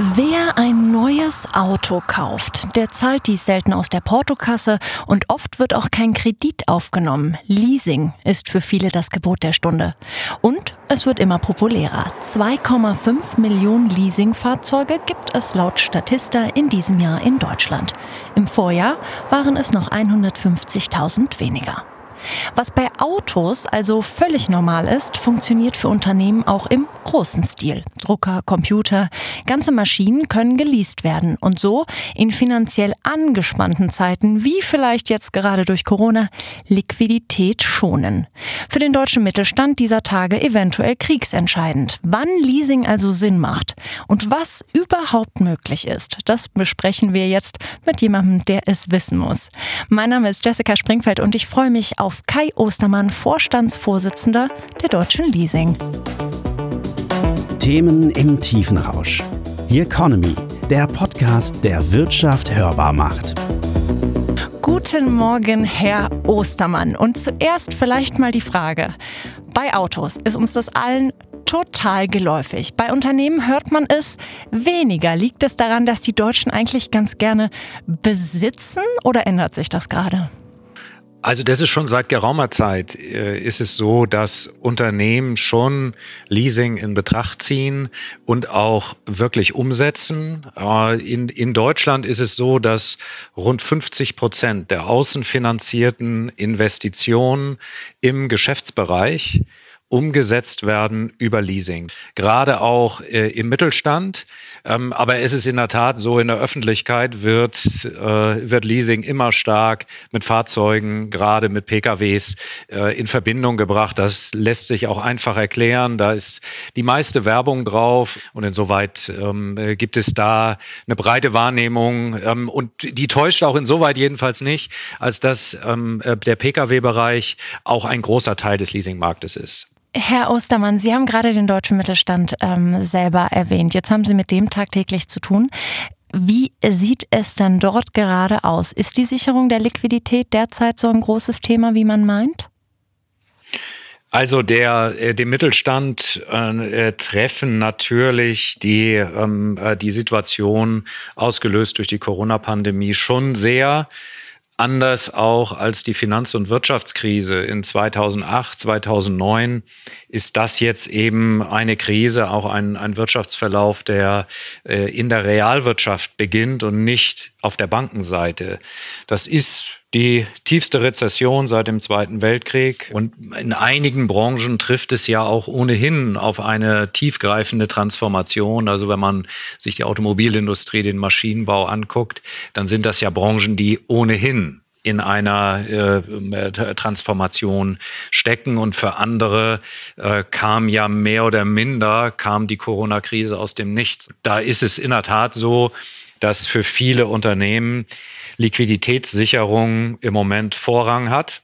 Wer ein neues Auto kauft, der zahlt dies selten aus der Portokasse und oft wird auch kein Kredit aufgenommen. Leasing ist für viele das Gebot der Stunde. Und es wird immer populärer. 2,5 Millionen Leasingfahrzeuge gibt es laut Statista in diesem Jahr in Deutschland. Im Vorjahr waren es noch 150.000 weniger. Was bei Autos also völlig normal ist, funktioniert für Unternehmen auch im großen Stil. Drucker, Computer, ganze Maschinen können geleast werden und so in finanziell angespannten Zeiten, wie vielleicht jetzt gerade durch Corona, Liquidität schonen. Für den deutschen Mittelstand dieser Tage eventuell kriegsentscheidend. Wann Leasing also Sinn macht und was überhaupt möglich ist, das besprechen wir jetzt mit jemandem, der es wissen muss. Mein Name ist Jessica Springfeld und ich freue mich auf auf Kai Ostermann, Vorstandsvorsitzender der Deutschen Leasing. Themen im Tiefenrausch. The Economy, der Podcast, der Wirtschaft hörbar macht. Guten Morgen, Herr Ostermann. Und zuerst vielleicht mal die Frage. Bei Autos ist uns das allen total geläufig. Bei Unternehmen hört man es weniger. Liegt es daran, dass die Deutschen eigentlich ganz gerne besitzen oder ändert sich das gerade? Also das ist schon seit geraumer Zeit äh, ist es so, dass Unternehmen schon Leasing in Betracht ziehen und auch wirklich umsetzen. Äh, in, in Deutschland ist es so, dass rund 50 Prozent der außenfinanzierten Investitionen im Geschäftsbereich umgesetzt werden über Leasing. Gerade auch äh, im Mittelstand. Ähm, aber es ist in der Tat so, in der Öffentlichkeit wird, äh, wird Leasing immer stark mit Fahrzeugen, gerade mit PKWs, äh, in Verbindung gebracht. Das lässt sich auch einfach erklären. Da ist die meiste Werbung drauf und insoweit ähm, gibt es da eine breite Wahrnehmung ähm, und die täuscht auch insoweit jedenfalls nicht, als dass ähm, äh, der Pkw-Bereich auch ein großer Teil des Leasingmarktes ist. Herr Ostermann, Sie haben gerade den deutschen Mittelstand ähm, selber erwähnt. Jetzt haben Sie mit dem tagtäglich zu tun. Wie sieht es denn dort gerade aus? Ist die Sicherung der Liquidität derzeit so ein großes Thema, wie man meint? Also der, äh, den Mittelstand äh, treffen natürlich die, ähm, äh, die Situation ausgelöst durch die Corona-Pandemie schon sehr anders auch als die Finanz- und Wirtschaftskrise in 2008, 2009 ist das jetzt eben eine Krise, auch ein, ein Wirtschaftsverlauf, der äh, in der Realwirtschaft beginnt und nicht auf der Bankenseite. Das ist die tiefste Rezession seit dem Zweiten Weltkrieg. Und in einigen Branchen trifft es ja auch ohnehin auf eine tiefgreifende Transformation. Also wenn man sich die Automobilindustrie, den Maschinenbau anguckt, dann sind das ja Branchen, die ohnehin in einer äh, Transformation stecken und für andere äh, kam ja mehr oder minder kam die Corona-Krise aus dem Nichts. Da ist es in der Tat so, dass für viele Unternehmen Liquiditätssicherung im Moment Vorrang hat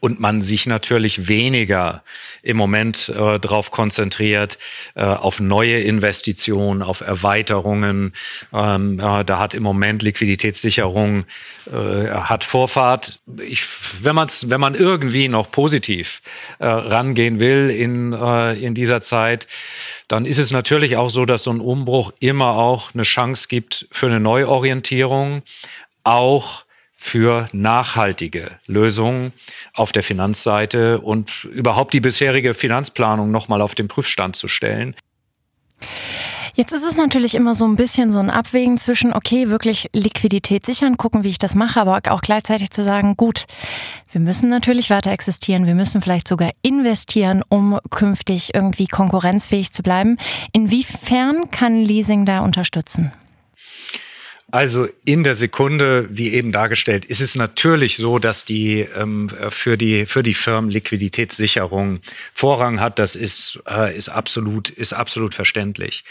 und man sich natürlich weniger im Moment äh, darauf konzentriert, äh, auf neue Investitionen, auf Erweiterungen. Ähm, äh, da hat im Moment Liquiditätssicherung äh, hat Vorfahrt. Ich, wenn, man's, wenn man irgendwie noch positiv äh, rangehen will in, äh, in dieser Zeit, dann ist es natürlich auch so, dass so ein Umbruch immer auch eine Chance gibt für eine Neuorientierung auch für nachhaltige Lösungen auf der Finanzseite und überhaupt die bisherige Finanzplanung nochmal auf den Prüfstand zu stellen. Jetzt ist es natürlich immer so ein bisschen so ein Abwägen zwischen, okay, wirklich Liquidität sichern, gucken, wie ich das mache, aber auch gleichzeitig zu sagen, gut, wir müssen natürlich weiter existieren, wir müssen vielleicht sogar investieren, um künftig irgendwie konkurrenzfähig zu bleiben. Inwiefern kann Leasing da unterstützen? Also in der Sekunde, wie eben dargestellt, ist es natürlich so, dass die ähm, für die für die Firmen Liquiditätssicherung Vorrang hat. Das ist äh, ist absolut ist absolut verständlich.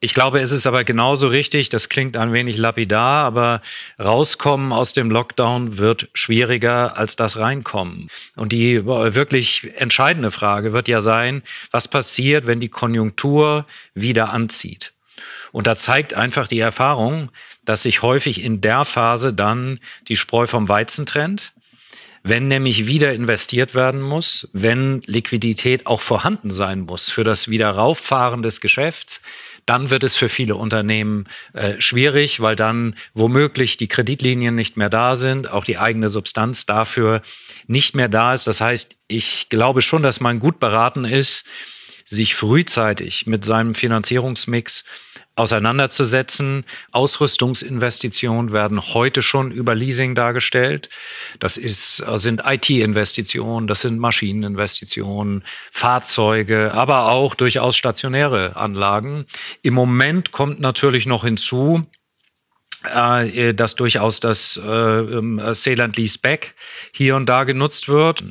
Ich glaube, es ist aber genauso richtig, das klingt ein wenig lapidar, aber rauskommen aus dem Lockdown wird schwieriger als das reinkommen. Und die äh, wirklich entscheidende Frage wird ja sein, was passiert, wenn die Konjunktur wieder anzieht? Und da zeigt einfach die Erfahrung, dass sich häufig in der Phase dann die Spreu vom Weizen trennt. Wenn nämlich wieder investiert werden muss, wenn Liquidität auch vorhanden sein muss für das Wiederauffahren des Geschäfts, dann wird es für viele Unternehmen äh, schwierig, weil dann womöglich die Kreditlinien nicht mehr da sind, auch die eigene Substanz dafür nicht mehr da ist. Das heißt, ich glaube schon, dass man gut beraten ist, sich frühzeitig mit seinem Finanzierungsmix auseinanderzusetzen. Ausrüstungsinvestitionen werden heute schon über Leasing dargestellt. Das ist, sind IT-Investitionen, das sind Maschineninvestitionen, Fahrzeuge, aber auch durchaus stationäre Anlagen. Im Moment kommt natürlich noch hinzu, äh, dass durchaus das äh, ähm, Sale and Lease Back hier und da genutzt wird.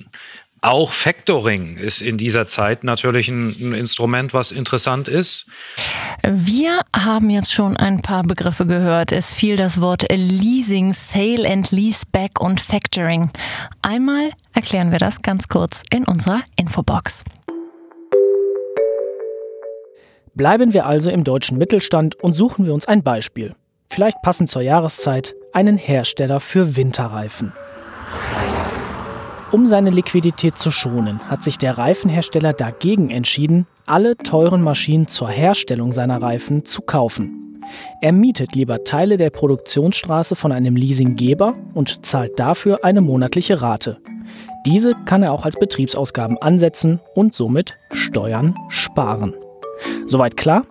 Auch Factoring ist in dieser Zeit natürlich ein, ein, Instrument, was interessant ist. Wir haben jetzt schon ein paar Begriffe gehört. Es fiel das Wort Leasing, Sale and Leaseback und Factoring. Einmal erklären wir das ganz kurz in unserer Infobox. Bleiben wir also im deutschen Mittelstand und suchen wir uns ein Beispiel. Vielleicht passend zur Jahreszeit einen Hersteller für Winterreifen. Um seine Liquidität zu schonen, hat sich der Reifenhersteller dagegen entschieden, alle teuren Maschinen zur Herstellung seiner Reifen zu kaufen. Er mietet lieber Teile der Produktionsstraße von einem Leasinggeber und zahlt dafür eine monatliche Rate. Diese kann er auch als Betriebsausgaben ansetzen und somit Steuern sparen. Soweit klar?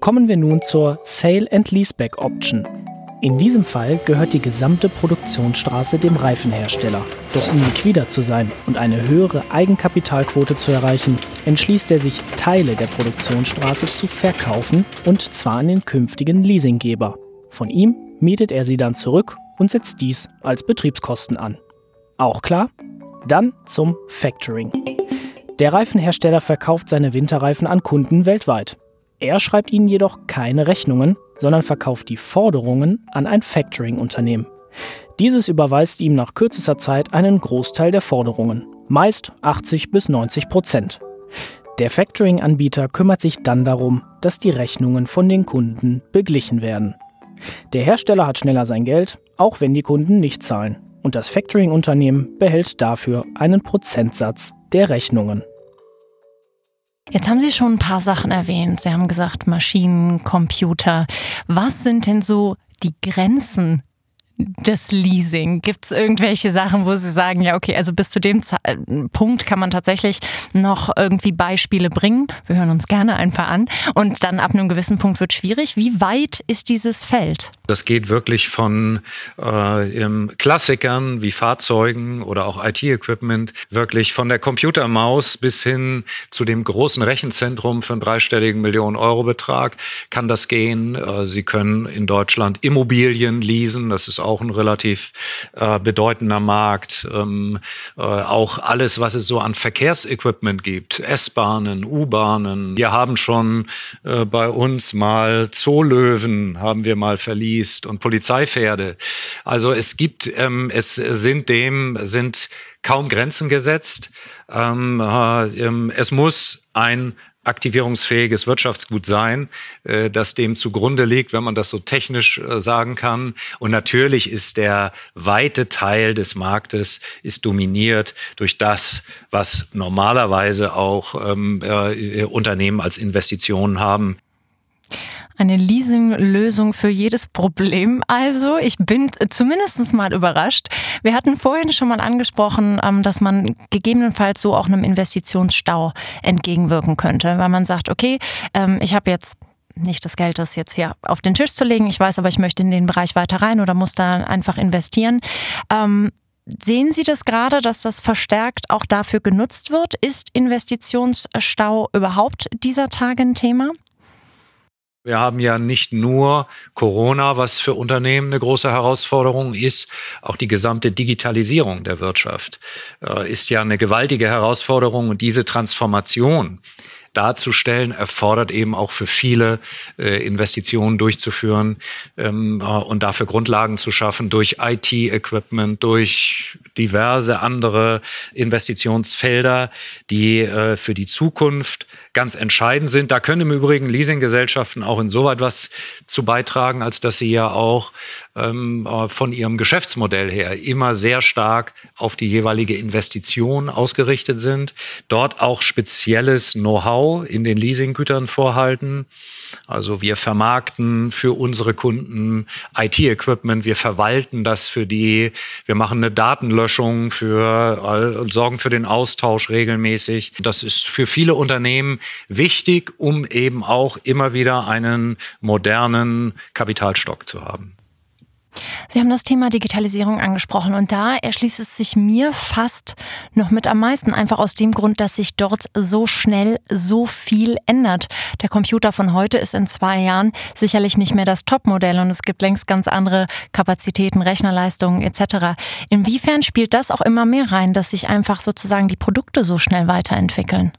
Kommen wir nun zur Sale and Leaseback Option, in diesem Fall gehört die gesamte Produktionsstraße dem Reifenhersteller. Doch um liquider zu sein und eine höhere Eigenkapitalquote zu erreichen, entschließt er sich, Teile der Produktionsstraße zu verkaufen und zwar an den künftigen Leasinggeber. Von ihm mietet er sie dann zurück und setzt dies als Betriebskosten an. Auch klar? Dann zum Factoring. Der Reifenhersteller verkauft seine Winterreifen an Kunden weltweit. Er schreibt ihnen jedoch keine Rechnungen, sondern verkauft die Forderungen an ein Factoring-Unternehmen. Dieses überweist ihm nach kürzester Zeit einen Großteil der Forderungen, meist 80 bis 90 Prozent. Der Factoring-Anbieter kümmert sich dann darum, dass die Rechnungen von den Kunden beglichen werden. Der Hersteller hat schneller sein Geld, auch wenn die Kunden nicht zahlen. Und das Factoring-Unternehmen behält dafür einen Prozentsatz der Rechnungen. Jetzt haben Sie schon ein paar Sachen erwähnt. Sie haben gesagt Maschinen, Computer. Was sind denn so die Grenzen das Leasing? Gibt es irgendwelche Sachen, wo Sie sagen, ja, okay, also bis zu dem äh, Punkt kann man tatsächlich noch irgendwie Beispiele bringen? Wir hören uns gerne ein paar an. Und dann ab einem gewissen Punkt wird schwierig. Wie weit ist dieses Feld? Das geht wirklich von äh, Klassikern wie Fahrzeugen oder auch IT-Equipment, wirklich von der Computermaus bis hin zu dem großen Rechenzentrum für einen dreistelligen Millionen Euro Betrag kann das gehen. Äh, Sie können in Deutschland Immobilien leasen. Das ist auch ein relativ äh, bedeutender Markt. Ähm, äh, auch alles, was es so an Verkehrsequipment gibt, S-Bahnen, U-Bahnen. Wir haben schon äh, bei uns mal Zoolöwen haben wir mal verliest und Polizeipferde. Also es gibt, ähm, es sind dem, sind kaum Grenzen gesetzt. Ähm, äh, ähm, es muss ein aktivierungsfähiges Wirtschaftsgut sein, äh, das dem zugrunde liegt, wenn man das so technisch äh, sagen kann. Und natürlich ist der weite Teil des Marktes ist dominiert durch das, was normalerweise auch ähm, äh, Unternehmen als Investitionen haben. Eine Leasing-Lösung für jedes Problem. Also, ich bin zumindest mal überrascht. Wir hatten vorhin schon mal angesprochen, ähm, dass man gegebenenfalls so auch einem Investitionsstau entgegenwirken könnte, weil man sagt, okay, ähm, ich habe jetzt nicht das Geld, das jetzt hier auf den Tisch zu legen. Ich weiß aber, ich möchte in den Bereich weiter rein oder muss da einfach investieren. Ähm, Sehen Sie das gerade, dass das verstärkt auch dafür genutzt wird? Ist Investitionsstau überhaupt dieser Tage ein Thema? Wir haben ja nicht nur Corona, was für Unternehmen eine große Herausforderung ist, auch die gesamte Digitalisierung der Wirtschaft äh, ist ja eine gewaltige Herausforderung. Und diese Transformation darzustellen, erfordert eben auch für viele äh, Investitionen durchzuführen ähm, äh, und dafür Grundlagen zu schaffen durch IT-Equipment, durch diverse andere Investitionsfelder, die äh, für die Zukunft ganz entscheidend sind. Da können im Übrigen Leasinggesellschaften auch insoweit was zu beitragen, als dass sie ja auch ähm, äh, von ihrem Geschäftsmodell her immer sehr stark auf die jeweilige Investition ausgerichtet sind, dort auch spezielles Know-how in den Leasinggütern vorhalten. Also wir vermarkten für unsere Kunden IT-Equipment, wir verwalten das für die, wir machen eine Datenlöschung für, äh, sorgen für den Austausch regelmäßig. Das ist für viele Unternehmen wichtig, um eben auch immer wieder einen modernen Kapitalstock zu haben. Sie haben das Thema Digitalisierung angesprochen und da erschließt es sich mir fast noch mit am meisten, einfach aus dem Grund, dass sich dort so schnell so viel ändert. Der Computer von heute ist in zwei Jahren sicherlich nicht mehr das Topmodell und es gibt längst ganz andere Kapazitäten, Rechnerleistungen etc. Inwiefern spielt das auch immer mehr rein, dass sich einfach sozusagen die Produkte so schnell weiterentwickeln?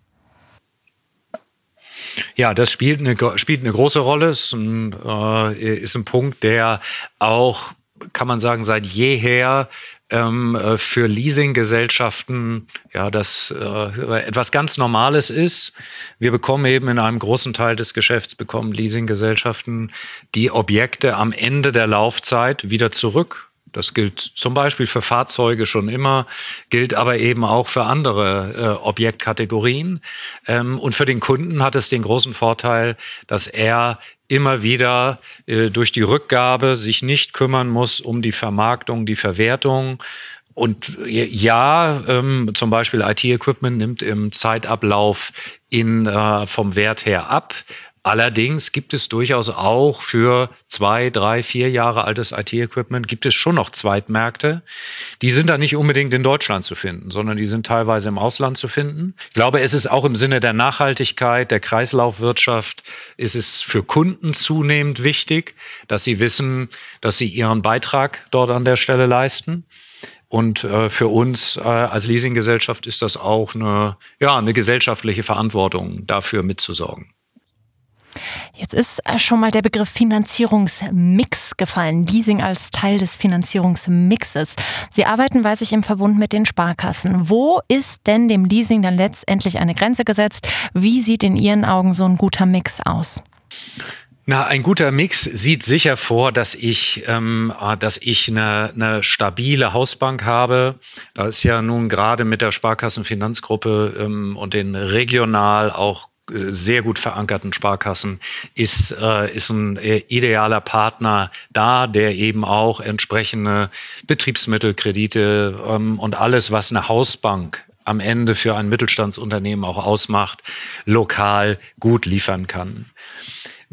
Ja, das spielt eine, spielt eine große Rolle. Ist ein, äh, ist ein Punkt, der auch, kann man sagen, seit jeher ähm, äh, für Leasinggesellschaften ja das äh, etwas ganz Normales ist. Wir bekommen eben in einem großen Teil des Geschäfts bekommen Leasinggesellschaften die Objekte am Ende der Laufzeit wieder zurück das gilt zum Beispiel für Fahrzeuge schon immer, gilt aber eben auch für andere äh, Objektkategorien. Ähm, und für den Kunden hat es den großen Vorteil, dass er immer wieder äh, durch die Rückgabe sich nicht kümmern muss um die Vermarktung, die Verwertung. Und äh, ja, ähm, zum Beispiel IT-Equipment nimmt im Zeitablauf in, äh, vom Wert her ab. Allerdings gibt es durchaus auch für zwei, drei, vier Jahre altes IT-Equipment gibt es schon noch Zweitmärkte. Die sind da nicht unbedingt in Deutschland zu finden, sondern die sind teilweise im Ausland zu finden. Ich glaube, es ist auch im Sinne der Nachhaltigkeit, der Kreislaufwirtschaft, ist es für Kunden zunehmend wichtig, dass sie wissen, dass sie ihren Beitrag dort an der Stelle leisten. Und äh, für uns äh, als Leasinggesellschaft ist das auch eine, ja, eine gesellschaftliche Verantwortung, dafür mitzusorgen. Jetzt ist äh, schon mal der Begriff Finanzierungsmix gefallen. Leasing als Teil des Finanzierungsmixes. Sie arbeiten, weiß ich, im Verbund mit den Sparkassen. Wo ist denn dem Leasing dann letztendlich eine Grenze gesetzt? Wie sieht in Ihren Augen so ein guter Mix aus? Na, ein guter Mix sieht sicher vor, dass ich, ähm, ah, dass ich eine, eine stabile Hausbank habe. Da ist ja nun gerade mit der Sparkassenfinanzgruppe ähm, und den regional auch sehr gut verankerten Sparkassen ist, äh, ist ein äh, idealer Partner da, der eben auch entsprechende Betriebsmittelkredite ähm, und alles, was eine Hausbank am Ende für ein Mittelstandsunternehmen auch ausmacht, lokal gut liefern kann.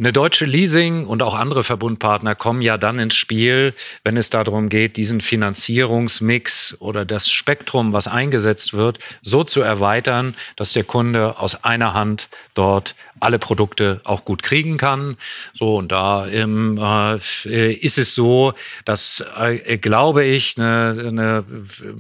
Eine deutsche Leasing und auch andere Verbundpartner kommen ja dann ins Spiel, wenn es darum geht, diesen Finanzierungsmix oder das Spektrum, was eingesetzt wird, so zu erweitern, dass der Kunde aus einer Hand dort alle Produkte auch gut kriegen kann. So, und da ähm, äh, ist es so, dass, äh, glaube ich, eine, eine,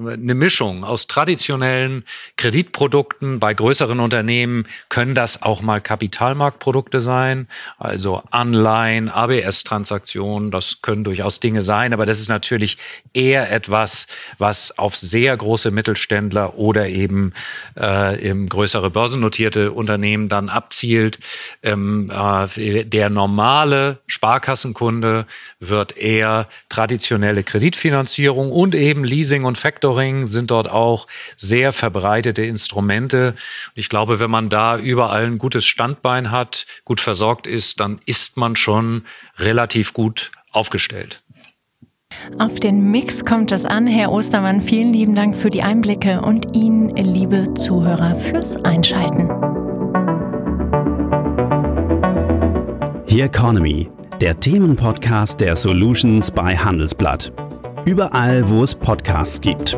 eine Mischung aus traditionellen Kreditprodukten bei größeren Unternehmen können das auch mal Kapitalmarktprodukte sein, also Anleihen, ABS-Transaktionen, das können durchaus Dinge sein, aber das ist natürlich eher etwas, was auf sehr große Mittelständler oder eben äh, eben größere börsennotierte Unternehmen dann abzielt gilt, ähm, äh, der normale Sparkassenkunde wird eher traditionelle Kreditfinanzierung und eben Leasing und Factoring sind dort auch sehr verbreitete Instrumente. Ich glaube, wenn man da überall ein gutes Standbein hat, gut versorgt ist, dann ist man schon relativ gut aufgestellt. Auf den Mix kommt es an. Herr Ostermann, vielen lieben Dank für die Einblicke und Ihnen, liebe Zuhörer, fürs Einschalten. The Economy, der Themenpodcast der Solutions bei Handelsblatt. Überall, wo es Podcasts gibt.